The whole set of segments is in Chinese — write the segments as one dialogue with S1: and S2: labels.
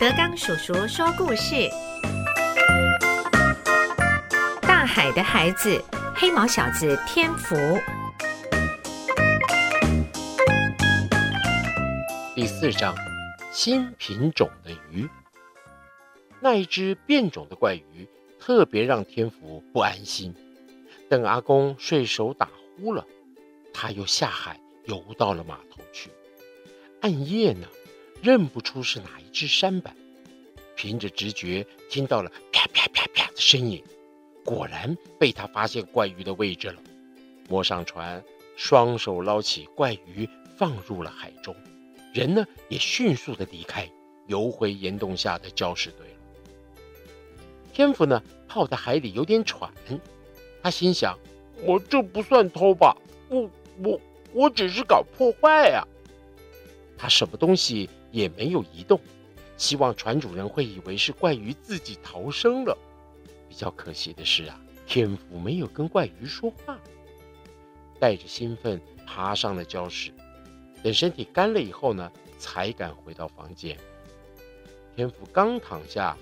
S1: 德刚叔叔说故事：大海的孩子，黑毛小子天福。
S2: 第四章：新品种的鱼。那一只变种的怪鱼特别让天福不安心。等阿公睡熟打呼了，他又下海游到了码头去。暗夜呢？认不出是哪一只山板，凭着直觉听到了啪啪啪啪的声音，果然被他发现怪鱼的位置了。摸上船，双手捞起怪鱼，放入了海中。人呢也迅速的离开，游回岩洞下的礁石堆了。天福呢泡在海里有点喘，他心想：我这不算偷吧？我我我只是搞破坏呀！他什么东西？也没有移动，希望船主人会以为是怪鱼自己逃生了。比较可惜的是啊，天福没有跟怪鱼说话，带着兴奋爬上了礁石。等身体干了以后呢，才敢回到房间。天福刚躺下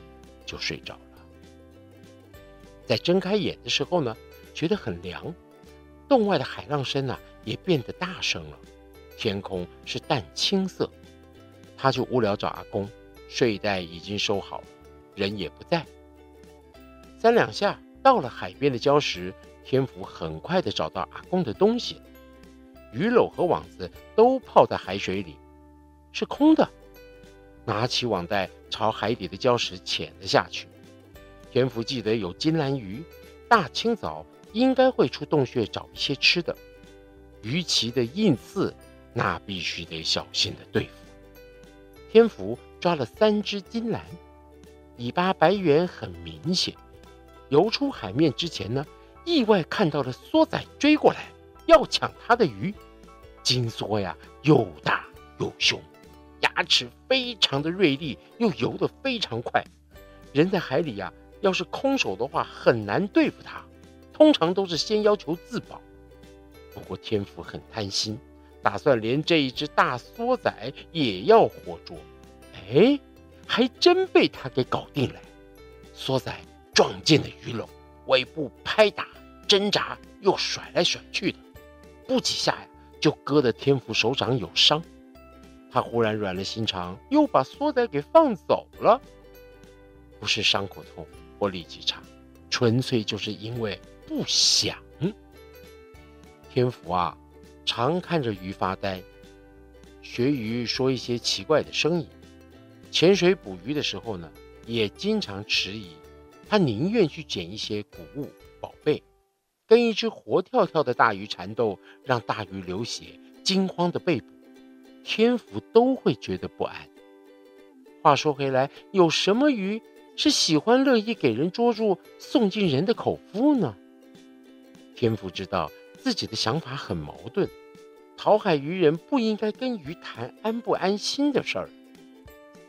S2: 就睡着了。在睁开眼的时候呢，觉得很凉，洞外的海浪声啊也变得大声了，天空是淡青色。他就无聊找阿公，睡袋已经收好，人也不在。三两下到了海边的礁石，天福很快的找到阿公的东西，鱼篓和网子都泡在海水里，是空的。拿起网袋朝海底的礁石潜了下去。天福记得有金兰鱼，大清早应该会出洞穴找一些吃的。鱼鳍的硬刺，那必须得小心的对付。天福抓了三只金兰，尾巴白圆很明显。游出海面之前呢，意外看到了梭仔追过来，要抢他的鱼。金梭呀，又大又凶，牙齿非常的锐利，又游得非常快。人在海里呀，要是空手的话，很难对付它。通常都是先要求自保。不过天福很贪心。打算连这一只大梭仔也要活捉，哎，还真被他给搞定了。梭仔撞进了鱼篓，尾部拍打、挣扎，又甩来甩去的，不几下呀，就割得天福手掌有伤。他忽然软了心肠，又把梭仔给放走了。不是伤口痛或力气差，纯粹就是因为不想。天福啊！常看着鱼发呆，学鱼说一些奇怪的声音。潜水捕鱼的时候呢，也经常迟疑。他宁愿去捡一些古物宝贝，跟一只活跳跳的大鱼缠斗，让大鱼流血，惊慌的被捕，天福都会觉得不安。话说回来，有什么鱼是喜欢乐意给人捉住，送进人的口腹呢？天福知道。自己的想法很矛盾，讨海渔人不应该跟鱼谈安不安心的事儿。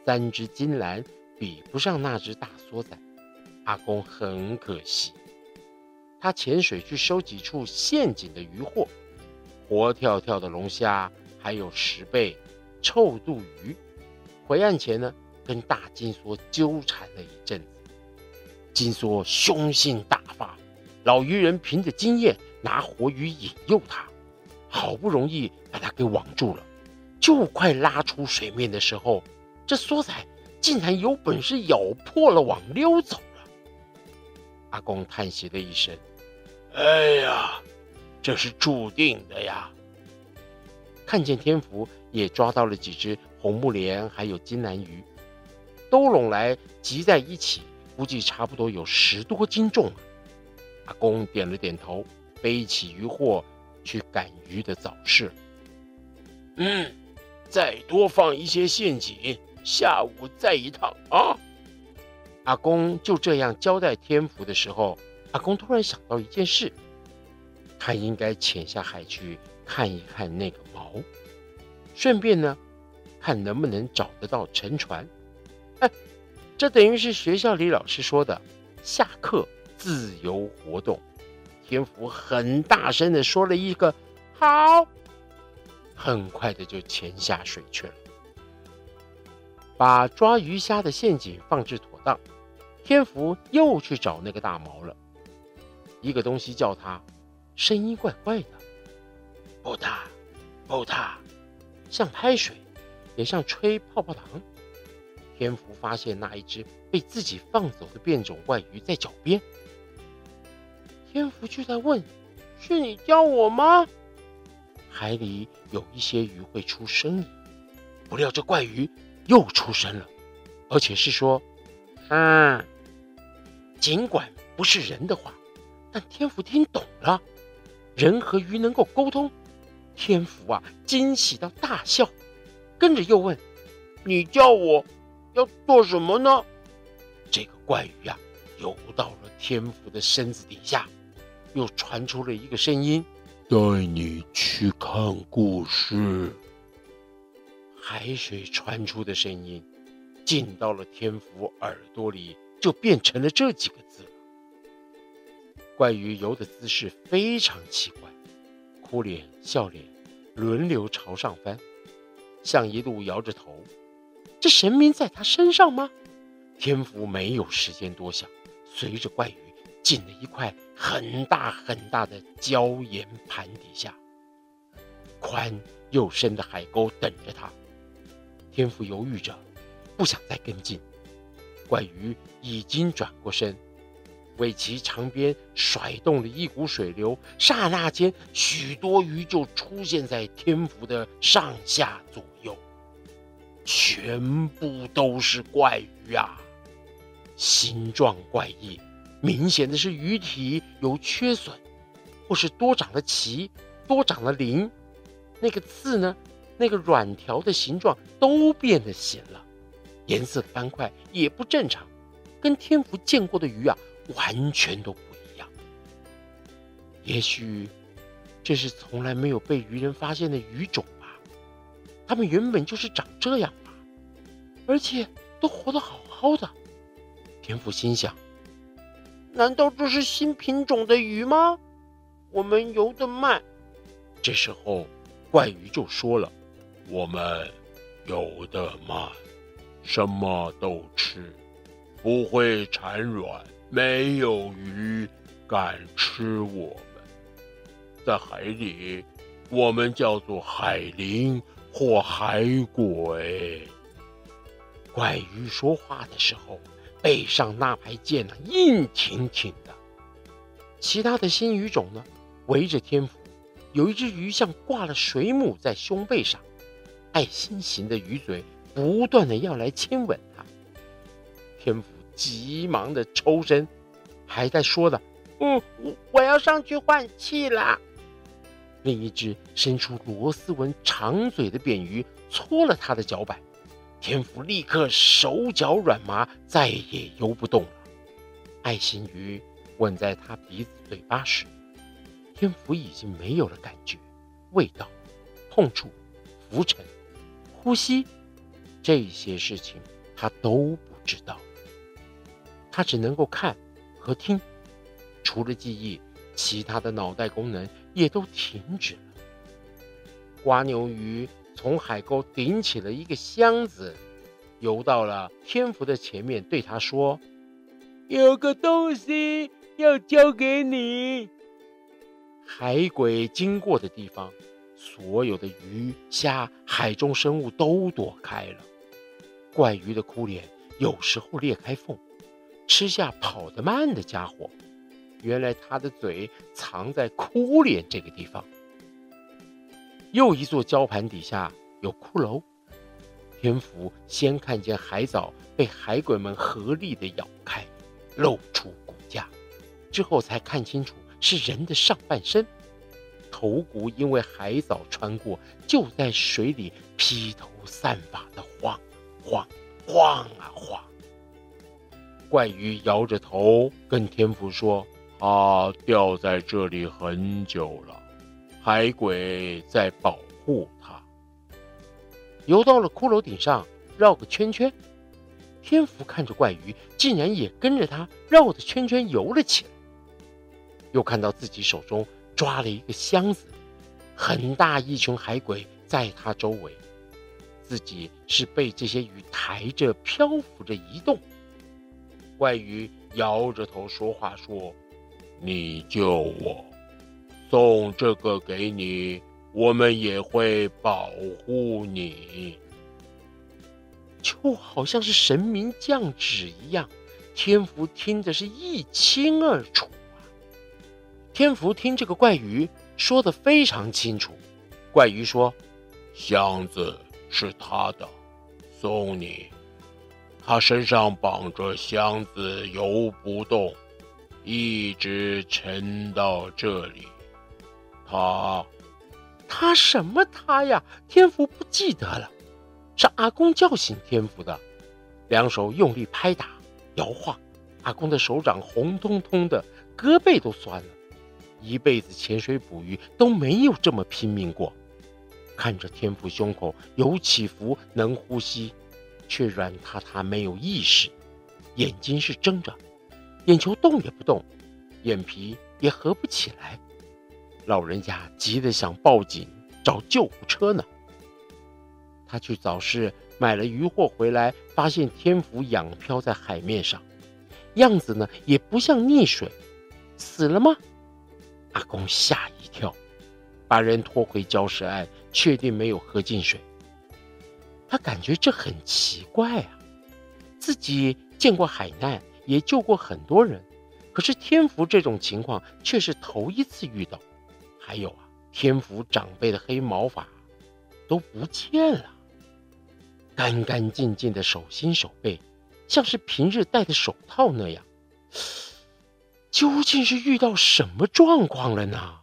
S2: 三只金兰比不上那只大梭仔，阿公很可惜。他潜水去收几处陷阱的渔获，活跳跳的龙虾，还有石贝、臭肚鱼。回岸前呢，跟大金梭纠缠了一阵子。金梭凶性大发，老渔人凭着经验。拿活鱼引诱他，好不容易把他给网住了，就快拉出水面的时候，这梭仔竟然有本事咬破了网溜走了。阿公叹息了一声：“哎呀，这是注定的呀！”看见天福也抓到了几只红木莲，还有金兰鱼，都拢来集在一起，估计差不多有十多斤重。阿公点了点头。背起渔获去赶鱼的早市。嗯，再多放一些陷阱，下午再一趟啊！阿公就这样交代天福的时候，阿公突然想到一件事，他应该潜下海去看一看那个锚，顺便呢，看能不能找得到沉船。哎，这等于是学校里老师说的，下课自由活动。天福很大声的说了一个“好”，很快的就潜下水去了。把抓鱼虾的陷阱放置妥当，天福又去找那个大毛了。一个东西叫他，声音怪怪的，不嗒不嗒，像拍水，也像吹泡泡糖。天福发现那一只被自己放走的变种怪鱼在脚边，天福就在问：“是你叫我吗？”海里有一些鱼会出声音，不料这怪鱼又出声了，而且是说：“嗯。”尽管不是人的话，但天福听懂了，人和鱼能够沟通。天福啊，惊喜到大笑，跟着又问：“你叫我？”要做什么呢？这个怪鱼呀，游到了天福的身子底下，又传出了一个声音：“
S3: 带你去看故事。”
S2: 海水传出的声音，进到了天福耳朵里，就变成了这几个字了。怪鱼游的姿势非常奇怪，哭脸笑脸轮流朝上翻，像一路摇着头。这神明在他身上吗？天福没有时间多想，随着怪鱼进了一块很大很大的礁岩盘底下，宽又深的海沟等着他。天福犹豫着，不想再跟进。怪鱼已经转过身，为其长鞭甩动了一股水流，刹那间，许多鱼就出现在天福的上下左右。全部都是怪鱼啊，形状怪异，明显的是鱼体有缺损，或是多长了鳍，多长了鳞。那个刺呢，那个软条的形状都变得咸了，颜色斑块也不正常，跟天福见过的鱼啊完全都不一样。也许这是从来没有被渔人发现的鱼种。他们原本就是长这样吧，而且都活得好好的。天福心想：难道这是新品种的鱼吗？我们游得慢。这时候，怪鱼就说了：“
S3: 我们游得慢，什么都吃，不会产卵，没有鱼敢吃我们。在海里，我们叫做海灵。”或海鬼，
S2: 怪鱼说话的时候，背上那排剑呢，硬挺挺的。其他的新鱼种呢，围着天福，有一只鱼像挂了水母在胸背上，爱心形的鱼嘴不断的要来亲吻它。天福急忙的抽身，还在说的：“嗯，我我要上去换气啦。”另一只伸出螺丝纹、长嘴的扁鱼搓了他的脚板，天福立刻手脚软麻，再也游不动了。爱心鱼吻在他鼻子、嘴巴时，天福已经没有了感觉，味道、碰触、浮沉、呼吸，这些事情他都不知道。他只能够看和听，除了记忆。其他的脑袋功能也都停止了。瓜牛鱼从海沟顶起了一个箱子，游到了天福的前面，对他说：“有个东西要交给你。”海鬼经过的地方，所有的鱼虾、海中生物都躲开了。怪鱼的哭脸有时候裂开缝，吃下跑得慢的家伙。原来他的嘴藏在哭脸这个地方。又一座礁盘底下有骷髅。天福先看见海藻被海鬼们合力的咬开，露出骨架，之后才看清楚是人的上半身，头骨因为海藻穿过，就在水里披头散发的晃晃晃啊晃。怪鱼摇着头跟天福说。
S3: 它掉在这里很久了，海鬼在保护他。
S2: 游到了骷髅顶上，绕个圈圈。天福看着怪鱼，竟然也跟着他绕着圈圈游了起来。又看到自己手中抓了一个箱子，很大一群海鬼在他周围。自己是被这些鱼抬着、漂浮着移动。怪鱼摇着头说话说：“
S3: 你救我，送这个给你，我们也会保护你。”
S2: 就好像是神明降旨一样，天福听的是一清二楚啊。天福听这个怪鱼说的非常清楚，怪鱼说：“
S3: 箱子是他的，送你。他身上绑着箱子，游不动，一直沉到这里。他，
S2: 他什么他呀？天福不记得了。”是阿公叫醒天福的，两手用力拍打、摇晃，阿公的手掌红彤彤的，胳膊都酸了。一辈子潜水捕鱼都没有这么拼命过。看着天福胸口有起伏，能呼吸，却软塌塌没有意识，眼睛是睁着，眼球动也不动，眼皮也合不起来。老人家急得想报警找救护车呢。他去早市买了鱼货回来，发现天福仰漂在海面上，样子呢也不像溺水，死了吗？阿公吓一跳，把人拖回礁石岸，确定没有喝进水。他感觉这很奇怪啊，自己见过海难，也救过很多人，可是天福这种情况却是头一次遇到。还有啊，天府长辈的黑毛发都不见了。干干净净的手心手背，像是平日戴的手套那样。究竟是遇到什么状况了呢？